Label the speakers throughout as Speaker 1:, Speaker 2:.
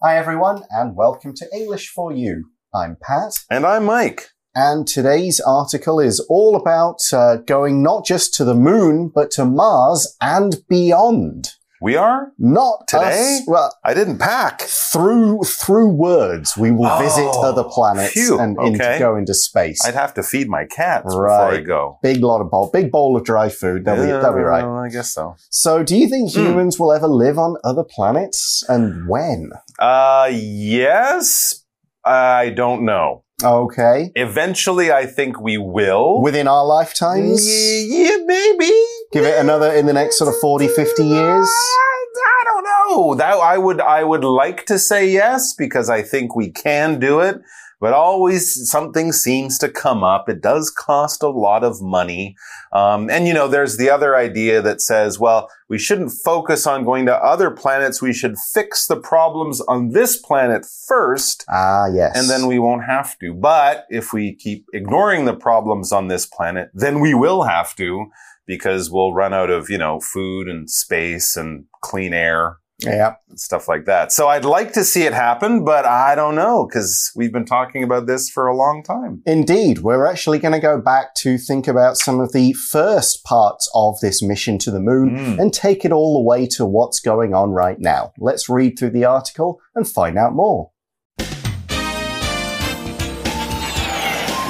Speaker 1: Hi, everyone, and welcome to English for You. I'm Pat,
Speaker 2: And I'm Mike.
Speaker 1: and today's article is all about uh, going not just to the moon, but to Mars and beyond.
Speaker 2: We are?
Speaker 1: Not
Speaker 2: Today?
Speaker 1: us- well,
Speaker 2: I didn't pack.
Speaker 1: through through words, we will visit
Speaker 2: Oh,
Speaker 1: other planets
Speaker 2: phew,
Speaker 1: and into,
Speaker 2: okay.
Speaker 1: go into space.
Speaker 2: I'd have to feed my cats before
Speaker 1: Right.
Speaker 2: I go.
Speaker 1: Big lot of bowl, big bowl of dry food. That'll, be, they'll be right.
Speaker 2: I guess so.
Speaker 1: So, do you think
Speaker 2: Hmm.
Speaker 1: humans will ever live on other planets, and when?
Speaker 2: Uh, yes. I don't know.
Speaker 1: Okay,
Speaker 2: Eventually, I think we will.
Speaker 1: within our lifetimes.
Speaker 2: yeah, maybe.
Speaker 1: Give it another in the next sort of 40, 50 years.
Speaker 2: I don't know. That I would I would like to say yes because I think we can do it, but always something seems to come up. It does cost a lot of money. Um, and you know, there's the other idea that says, well, we shouldn't focus on going to other planets. We should fix the problems on this planet first.
Speaker 1: Ah, yes.
Speaker 2: And then we won't have to. But if we keep ignoring the problems on this planet, then we will have to because we'll run out of, you know, food and space and clean air
Speaker 1: Yeah.
Speaker 2: stuff like that. So I'd like to see it happen, but I don't know because we've been talking about this for a long time.
Speaker 1: Indeed, we're actually going to go back to think about some of the first parts of this mission to the moon
Speaker 2: Mm.
Speaker 1: and take it all the way to what's going on right now. Let's read through the article and find out more.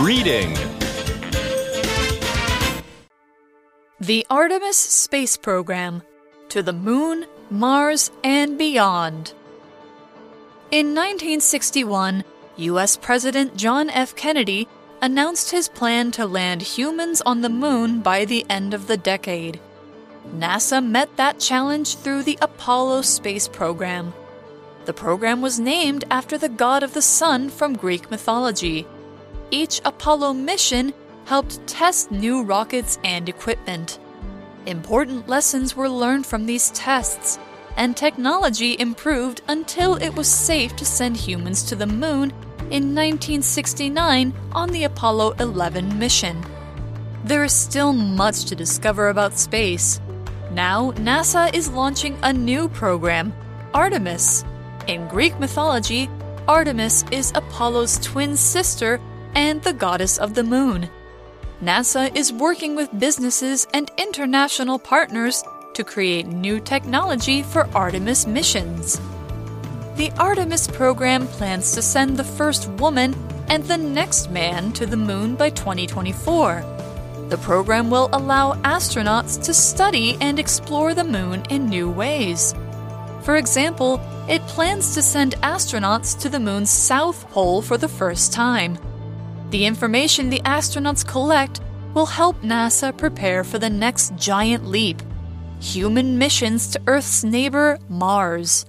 Speaker 3: Reading
Speaker 4: The Artemis Space Program to the Moon, Mars, and beyond. In 1961, U.S. President John F. Kennedy announced his plan to land humans on the moon by the end of the decade. NASA met that challenge through the Apollo space program. The program was named after the god of the sun from Greek mythology. Each Apollo mission helped test new rockets and equipment. Important lessons were learned from these tests, and technology improved until it was safe to send humans to the moon in 1969 on the Apollo 11 mission. There is still much to discover about space. Now, NASA is launching a new program, Artemis. In Greek mythology, Artemis is Apollo's twin sister and the goddess of the moon. NASA is working with businesses and international partners to create new technology for Artemis missions. The Artemis program plans to send the first woman and the next man to the moon by 2024. The program will allow astronauts to study and explore the moon in new ways. For example, it plans to send astronauts to the moon's south pole for the first time. The information the astronauts collect will help NASA prepare for the next giant leap human missions to Earth's neighbor, Mars.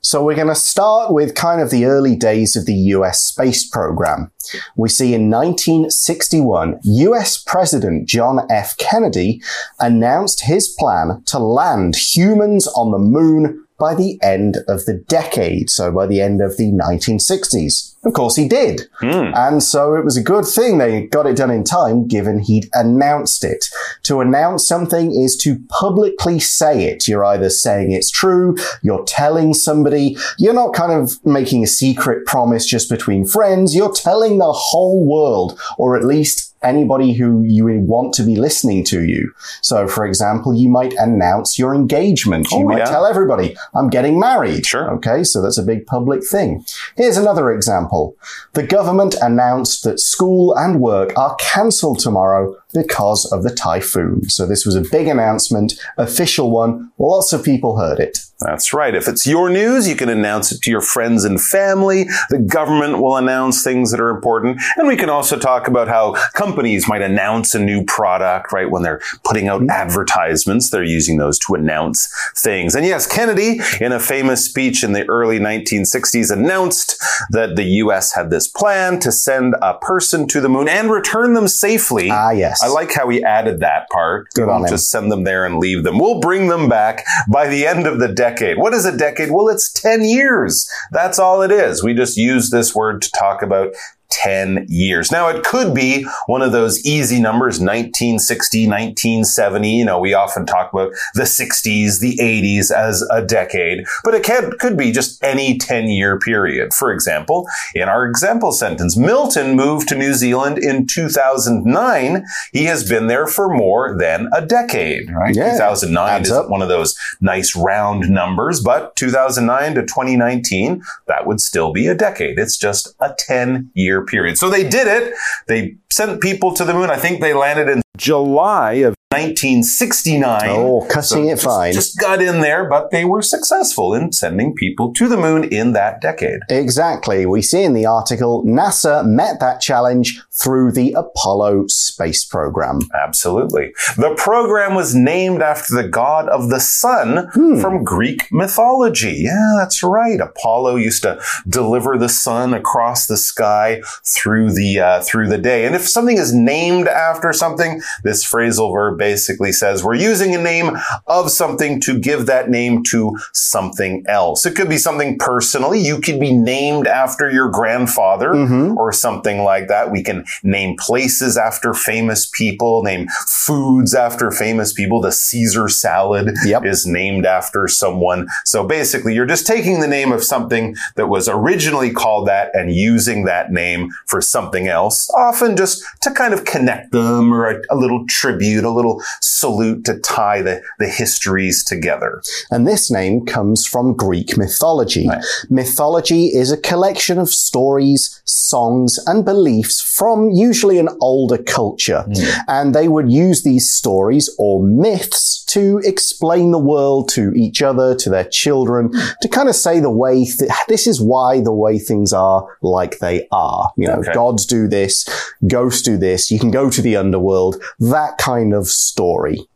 Speaker 1: So we're going to start with kind of the early days of the US space program. We see in 1961, US President John F. Kennedy announced his plan to land humans on the moon by the end of the decade. So by the end of the 1960s. Of course he did. Hmm. And so it was a good thing they got it done in time given he'd announced it. To announce something is to publicly say it. You're either saying it's true, you're telling somebody, you're not kind of making a secret promise just between friends, you're telling the whole world, or at least anybody who you want to be listening to you. So, for example, you might announce your engagement. You
Speaker 2: Oh,
Speaker 1: might
Speaker 2: yeah.
Speaker 1: tell everybody, I'm getting married.
Speaker 2: Sure.
Speaker 1: Okay, so that's a big public thing. Here's another example. The government announced that school and work are cancelled tomorrow because of the typhoon. So this was a big announcement, official one. Lots of people heard it.
Speaker 2: That's right. If it's your news, you can announce it to your friends and family. The government will announce things that are important. And we can also talk about how companies might announce a new product, right? When they're putting out advertisements, they're using those to announce things. And yes, Kennedy, in a famous speech in the early 1960s, announced that the U.S. had this plan to send a person to the moon and return them safely.
Speaker 1: Ah, yes.
Speaker 2: I like how he added that part.
Speaker 1: Good on him.
Speaker 2: just send them there and leave them. We'll bring them back by the end of the decade. What is a decade? Well, it's 10 years. That's all it is. We just use this word to talk about 10 years. Now, it could be one of those easy numbers, 1960, 1970. You know, we often talk about the 60s, the 80s as a decade, but it can, could be just any 10 year period. For example, in our example sentence, Milton moved to New Zealand in 2009. He has been there for more than a decade, right?
Speaker 1: Yeah,
Speaker 2: 2009
Speaker 1: adds
Speaker 2: is one of those nice round numbers, but 2009 to 2019, that would still be a decade. It's just a 10 year period. So they did it. They sent people to the moon. I think they landed in July of 1969.
Speaker 1: Oh, cussing
Speaker 2: So
Speaker 1: it
Speaker 2: just-
Speaker 1: fine.
Speaker 2: Just got in there, but they were successful in sending people to the moon in that decade.
Speaker 1: Exactly. We see in the article NASA met that challenge through the Apollo space program.
Speaker 2: Absolutely. The program was named after the god of the sun
Speaker 1: Hmm.
Speaker 2: from Greek mythology. Yeah, that's right. Apollo used to deliver the sun across the sky through the uh, through the day. And if something is named after something, this phrasal verb basically says we're using a name of something to give that name to something else. It could be something personally. You could be named after your grandfather
Speaker 1: Mhm.
Speaker 2: or something like that. We can name places after famous people, name foods after famous people. The Caesar salad
Speaker 1: Yep.
Speaker 2: is named after someone. So basically, you're just taking the name of something that was originally called that and using that name for something else, often just to kind of connect them or a, a little tribute, a little salute to tie the, the histories together.
Speaker 1: And this name comes from Greek mythology.
Speaker 2: Right.
Speaker 1: Mythology is a collection of stories, songs, and beliefs from usually an older culture. Hmm. And they would use these stories or myths to explain the world to each other, to their children, to kind of say the way, th- this is why the way things are like they are. You know,
Speaker 2: Okay.
Speaker 1: gods do this, ghosts do this, you can go to the underworld, that kind of story.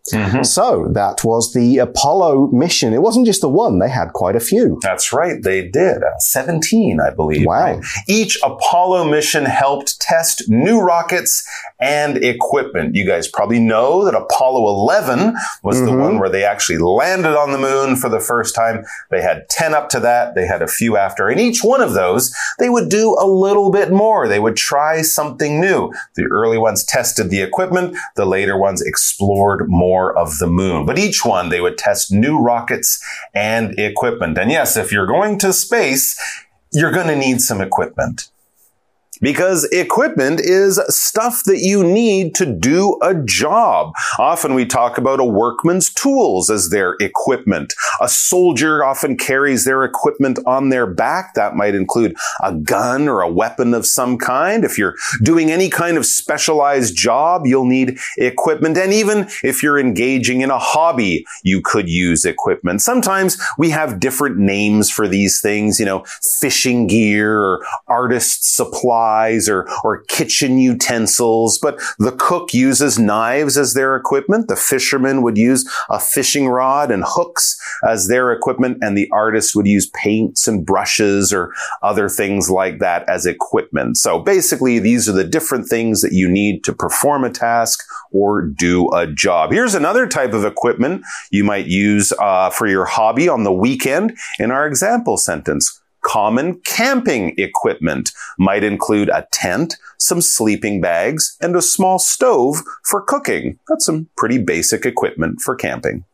Speaker 1: So that was the Apollo mission. It wasn't just the one, they had quite a few.
Speaker 2: That's right, they did. Uh, 17, I believe.
Speaker 1: Wow.
Speaker 2: right? Each Apollo mission helped test new rockets and equipment. You guys probably know that Apollo 11 was the
Speaker 1: Mhm.
Speaker 2: one where they actually landed on the moon for the first time. They had 10 up to that. They had a few after. And each one of those, they would do a little bit more. They would try something new. The early ones tested the equipment. The later ones explored more of the moon. But each one, they would test new rockets and equipment. And yes, if you're going to space, you're going to need some equipment. Because equipment is stuff that you need to do a job. Often we talk about a workman's tools as their equipment. A soldier often carries their equipment on their back. That might include a gun or a weapon of some kind. If you're doing any kind of specialized job, you'll need equipment. And even if you're engaging in a hobby, you could use equipment. Sometimes we have different names for these things, you know, fishing gear or artist supplies or, or kitchen utensils. But the cook uses knives as their equipment. The fisherman would use a fishing rod and hooks as their equipment. And the artist would use paints and brushes or other things like that as equipment. So basically, these are the different things that you need to perform a task or do a job. Here's another type of equipment you might use uh, for your hobby on the weekend in our example sentence. Common camping equipment might include a tent, some sleeping bags, and a small stove for cooking. That's some pretty basic equipment for camping.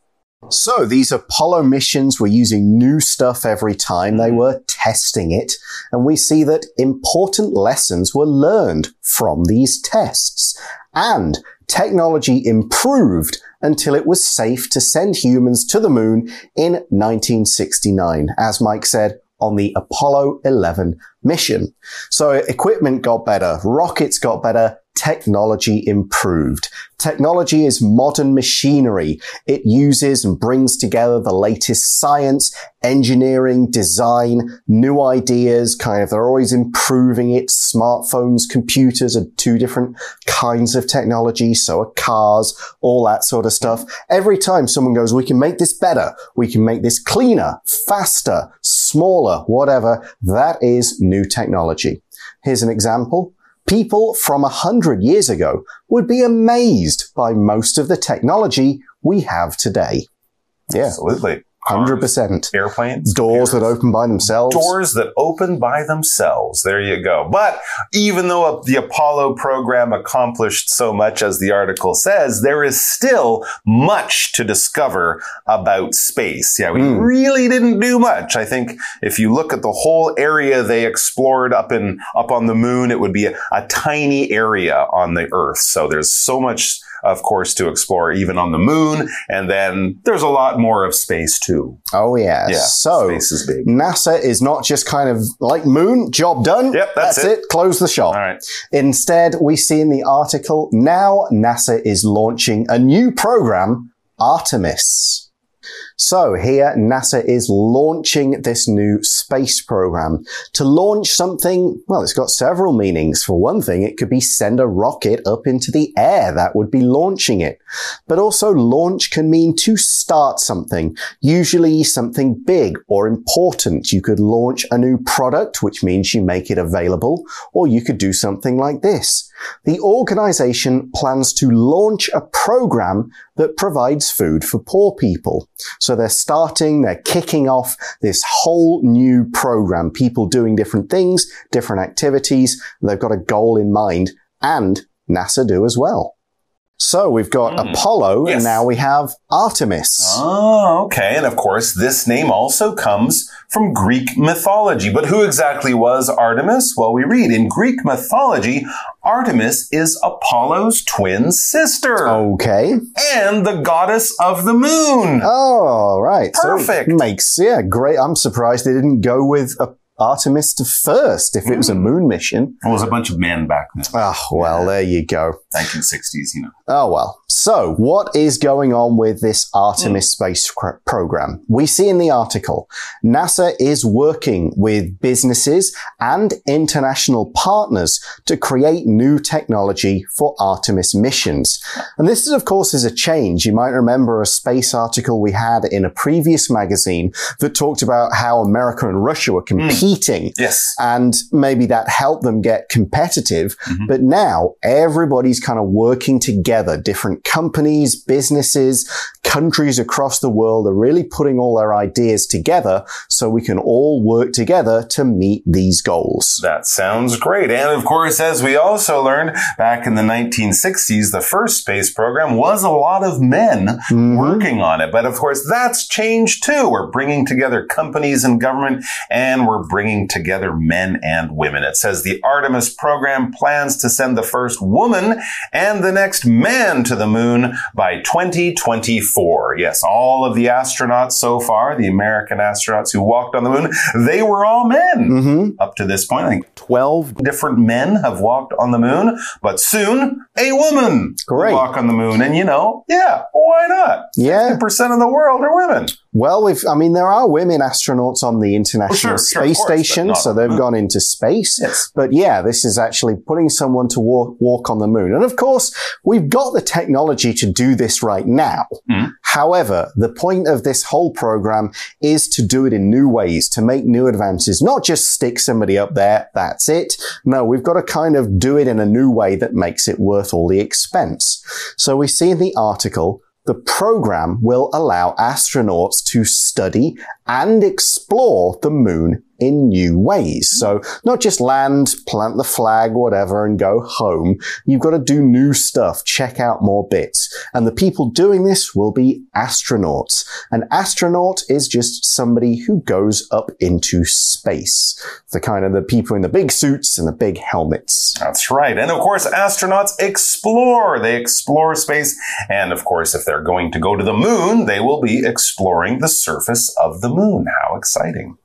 Speaker 1: So these Apollo missions were using new stuff every time. They mm-hmm. were testing it. And we see that important lessons were learned from these tests. And technology improved until it was safe to send humans to the moon in 1969, as Mike said, on the Apollo 11 mission. So equipment got better, rockets got better, technology improved. Technology is modern machinery. It uses and brings together the latest science, engineering, design, new ideas, kind of, they're always improving it. Smartphones, computers are two different kinds of technology. So are cars, all that sort of stuff. Every time someone goes, we can make this better. We can make this cleaner, faster, smaller, whatever. That is new technology. Here's an example. People from a hundred years ago would be amazed by most of the technology we have today. Yeah.
Speaker 2: Absolutely.
Speaker 1: 100%.
Speaker 2: Airplanes.
Speaker 1: Doors that open by themselves.
Speaker 2: Doors that open by themselves. There you go. But even though the Apollo program accomplished so much, as the article says, there is still much to discover about space. Yeah, we
Speaker 1: Hmm.
Speaker 2: really didn't do much. I think if you look at the whole area they explored up in up on the moon, it would be a, a tiny area on the Earth. So there's so much, of course, to explore even on the moon. And then there's a lot more of space too.
Speaker 1: Oh, yeah.
Speaker 2: Yeah,
Speaker 1: So,
Speaker 2: space is big.
Speaker 1: NASA is not just kind of like moon, job done.
Speaker 2: Yep, that's
Speaker 1: it. Close the shop.
Speaker 2: All right.
Speaker 1: Instead, we see in the article now NASA is launching a new program, Artemis. So here, NASA is launching this new space program. To launch something, well, it's got several meanings. For one thing, it could be send a rocket up into the air. That would be launching it. But also launch can mean to start something, usually something big or important. You could launch a new product, which means you make it available, or you could do something like this. The organization plans to launch a program that provides food for poor people. So they're starting, they're kicking off this whole new program, people doing different things, different activities. They've got a goal in mind and NASA do as well. So we've got
Speaker 2: Hmm.
Speaker 1: Apollo
Speaker 2: Yes.
Speaker 1: and now we have Artemis.
Speaker 2: Oh, okay. And of course, this name also comes from Greek mythology. But who exactly was Artemis? Well, we read in Greek mythology, Artemis is Apollo's twin sister
Speaker 1: Okay.
Speaker 2: and the goddess of the moon.
Speaker 1: Oh, right. So
Speaker 2: Perfect.
Speaker 1: makes, yeah, great. I'm surprised they didn't go with uh, Artemis to first if it was a
Speaker 2: Hmm.
Speaker 1: moon mission.
Speaker 2: It was a bunch of men back then,
Speaker 1: Oh, well, there you go.
Speaker 2: 1960s, you know.
Speaker 1: Oh well. So, what is going on with this Artemis hmm. space cr- program? We see in the article, NASA is working with businesses and international partners to create new technology for Artemis missions. And this is, of course, is a change. You might remember a space article we had in a previous magazine that talked about how America and Russia were hmm. competing
Speaker 2: Yes.
Speaker 1: and maybe that helped them get competitive.
Speaker 2: Mhm.
Speaker 1: But now everybody's kind of working together. Different companies, businesses, countries across the world are really putting all their ideas together so we can all work together to meet these goals.
Speaker 2: That sounds great. And of course, as we also learned back in the 1960s, the first space program was a lot of men
Speaker 1: Mhm.
Speaker 2: working on it. But of course, that's changed too. We're bringing together companies and government and we're bringing together men and women. It says the Artemis program plans to send the first woman and the next man to the moon by 2024. Yes, all of the astronauts so far, the American astronauts who walked on the moon, they were all men
Speaker 1: hmm
Speaker 2: up to this point. I think 12 different men have walked on the moon, but soon a woman
Speaker 1: Great.
Speaker 2: will walk on the moon. And you know, yeah, why not?
Speaker 1: Yeah.
Speaker 2: 50% of the world are women.
Speaker 1: Well, we've, I mean, there are women astronauts on the International
Speaker 2: Oh, sure,
Speaker 1: Space Station, so they've gone into space.
Speaker 2: Yes.
Speaker 1: But yeah, this is actually putting someone to walk, walk on the moon. And of course, we've got the technology to do this right now.
Speaker 2: Mhm.
Speaker 1: However, the point of this whole program is to do it in new ways, to make new advances, not just stick somebody up there, that's it. No, we've got to kind of do it in a new way that makes it worth all the expense. So we see in the article, the program will allow astronauts to study and explore the moon in new ways. So not just land, plant the flag, whatever, and go home. You've got to do new stuff, check out more bits. And the people doing this will be astronauts. An astronaut is just somebody who goes up into space. The kind of the people in the big suits and the big helmets.
Speaker 2: That's right. And of course, astronauts explore. They explore space. And of course, if they're going to go to the moon, they will be exploring the surface of the moon. How exciting.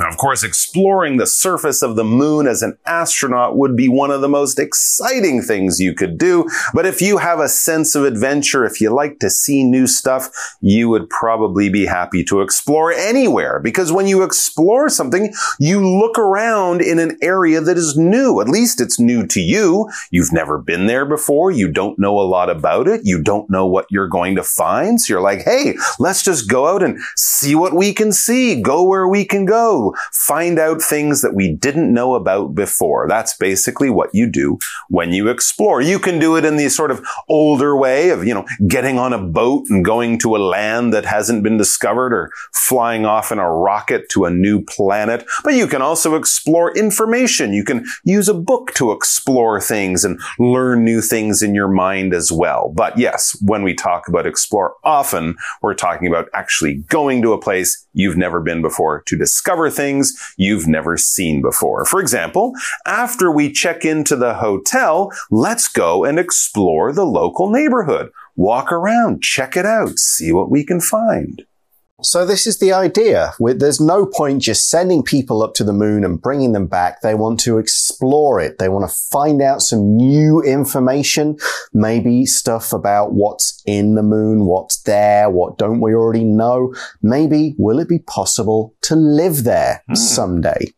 Speaker 2: Now, of course, exploring the surface of the moon as an astronaut would be one of the most exciting things you could do. But if you have a sense of adventure, if you like to see new stuff, you would probably be happy to explore anywhere. Because when you explore something, you look around in an area that is new. At least it's new to you. You've never been there before. You don't know a lot about it. You don't know what you're going to find. So you're like, hey, let's just go out and see what we can see. Go where we can go find out things that we didn't know about before. That's basically what you do when you explore. You can do it in the sort of older way of, you know, getting on a boat and going to a land that hasn't been discovered or flying off in a rocket to a new planet. But you can also explore information. You can use a book to explore things and learn new things in your mind as well. But yes, when we talk about explore, often we're talking about actually going to a place you've never been before to discover things you've never seen before. For example, after we check into the hotel, let's go and explore the local neighborhood. Walk around, check it out, see what we can find.
Speaker 1: So this is the idea. There's no point just sending people up to the moon and bringing them back. They want to explore it. They want to find out some new information, maybe stuff about what's in the moon, what's there, what don't we already know. Maybe will it be possible to live there mm. someday?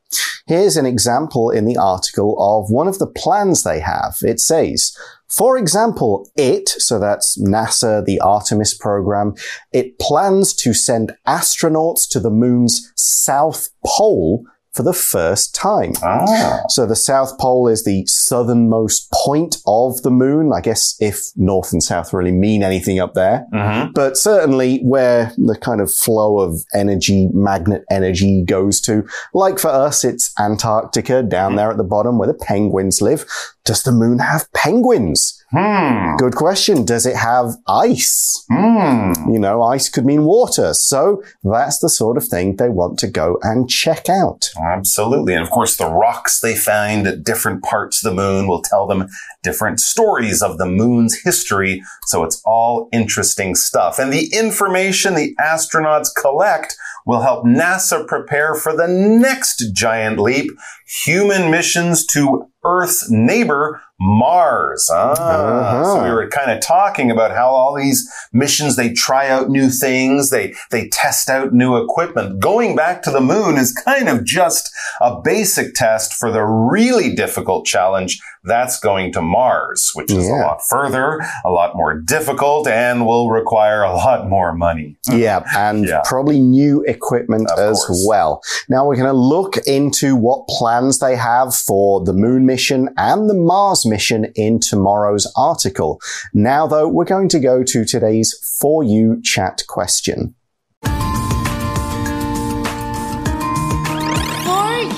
Speaker 1: Here's an example in the article of one of the plans they have. It says, for example, it, so that's NASA, the Artemis program, it plans to send astronauts to the moon's south pole for the first time. Ah. So the South Pole is the southernmost point of the moon. I guess if north and south really mean anything up there, mm-hmm. but certainly where the kind of flow of energy, magnet energy goes to. Like for us, it's Antarctica down mm-hmm. there at the bottom where the penguins live. Does the moon have penguins? Hmm. Good question. Does it have ice? Hmm. You know, ice could mean water. So that's the sort of thing they want to go and check out.
Speaker 2: Absolutely. And of course, the rocks they find at different parts of the moon will tell them different stories of the moon's history. So it's all interesting stuff. And the information the astronauts collect will help NASA prepare for the next giant leap, human missions to Earth's neighbor, Mars. Ah, uh-huh. So we were kind of talking about how all these missions, they try out new things, they, they test out new equipment. Going back to the moon is kind of just a basic test for the really difficult challenge that's going to Mars, which is yeah. a lot further, a lot more difficult, and will require a lot more money.
Speaker 1: Yeah, and yeah. probably new equipment of as course. well. Now we're going to look into what plans they have for the moon mission and the Mars mission in tomorrow's article. Now though, we're going to go to today's For You chat question.
Speaker 3: For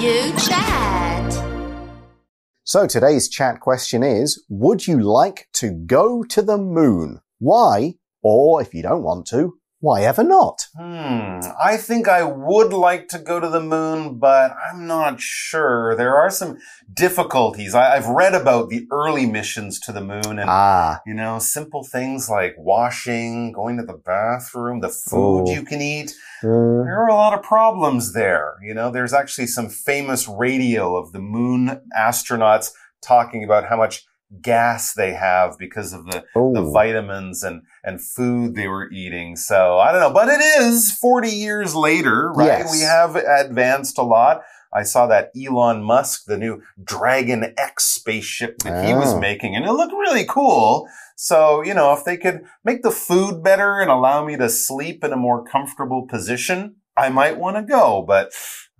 Speaker 3: You chat.
Speaker 1: So today's chat question is, would you like to go to the moon? Why? Or if you don't want to, why ever not?
Speaker 2: Hmm. I think I would like to go to the moon, but I'm not sure. There are some difficulties. I, have read about the early missions to the moon and, ah. you know, simple things like washing, going to the bathroom, the food Ooh. you can eat. Mm. There are a lot of problems there. You know, there's actually some famous radio of the moon astronauts talking about how much gas they have because of the, the vitamins and, and food they were eating. So I don't know, but it is 40 years later, right? Yes. We have advanced a lot. I saw that Elon Musk, the new Dragon X spaceship that oh. he was oh. making, and it looked really cool. So, you know, if they could make the food better and allow me to sleep in a more comfortable position, I might want to go, but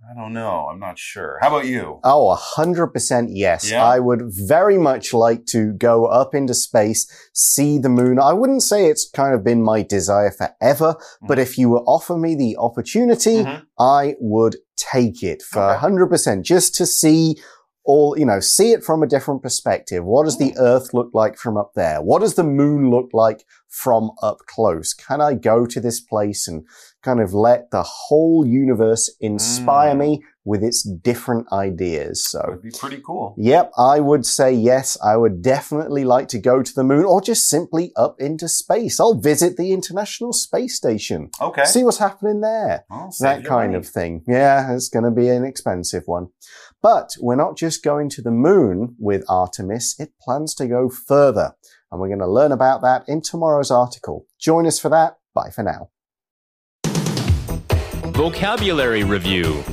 Speaker 2: I don't know. I'm not sure. How about you?
Speaker 1: Oh, a hundred percent yes. Yeah? I would very much like to go up into space, see the moon. I wouldn't say it's kind of been my desire forever, mm-hmm. but if you were offer me the opportunity, mm-hmm. I would take it for a hundred percent just to see all, you know, see it from a different perspective. What does the mm. earth look like from up there? What does the moon look like from up close? Can I go to this place and kind of let the whole universe inspire mm. me with its different ideas?
Speaker 2: So it'd be pretty cool.
Speaker 1: Yep. I would say yes. I would definitely like to go to the moon or just simply up into space. I'll visit the International Space Station.
Speaker 2: Okay.
Speaker 1: See what's happening there. that kind money. of thing. Yeah. It's going to be an expensive one. But we're not just going to the moon with Artemis, it plans to go further. And we're going to learn about that in tomorrow's article. Join us for that. Bye for now.
Speaker 5: Vocabulary Review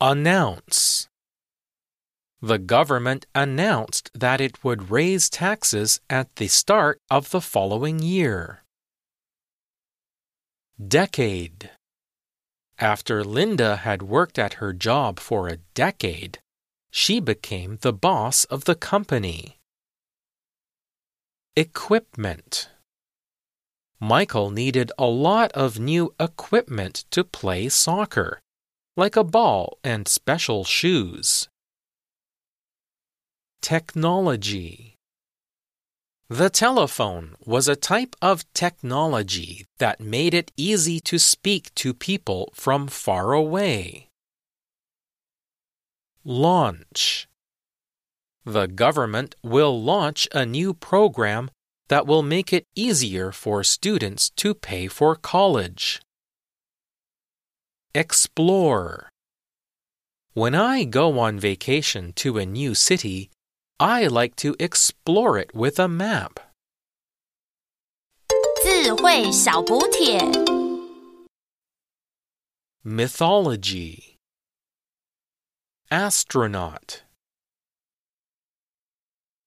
Speaker 5: Announce The government announced that it would raise taxes at the start of the following year. Decade. After Linda had worked at her job for a decade, she became the boss of the company. Equipment. Michael needed a lot of new equipment to play soccer, like a ball and special shoes. Technology. The telephone was a type of technology that made it easy to speak to people from far away. Launch. The government will launch a new program that will make it easier for students to pay for college. Explore. When I go on vacation to a new city, I like to explore it with a map.
Speaker 3: 智慧小补帖。
Speaker 5: Mythology Astronaut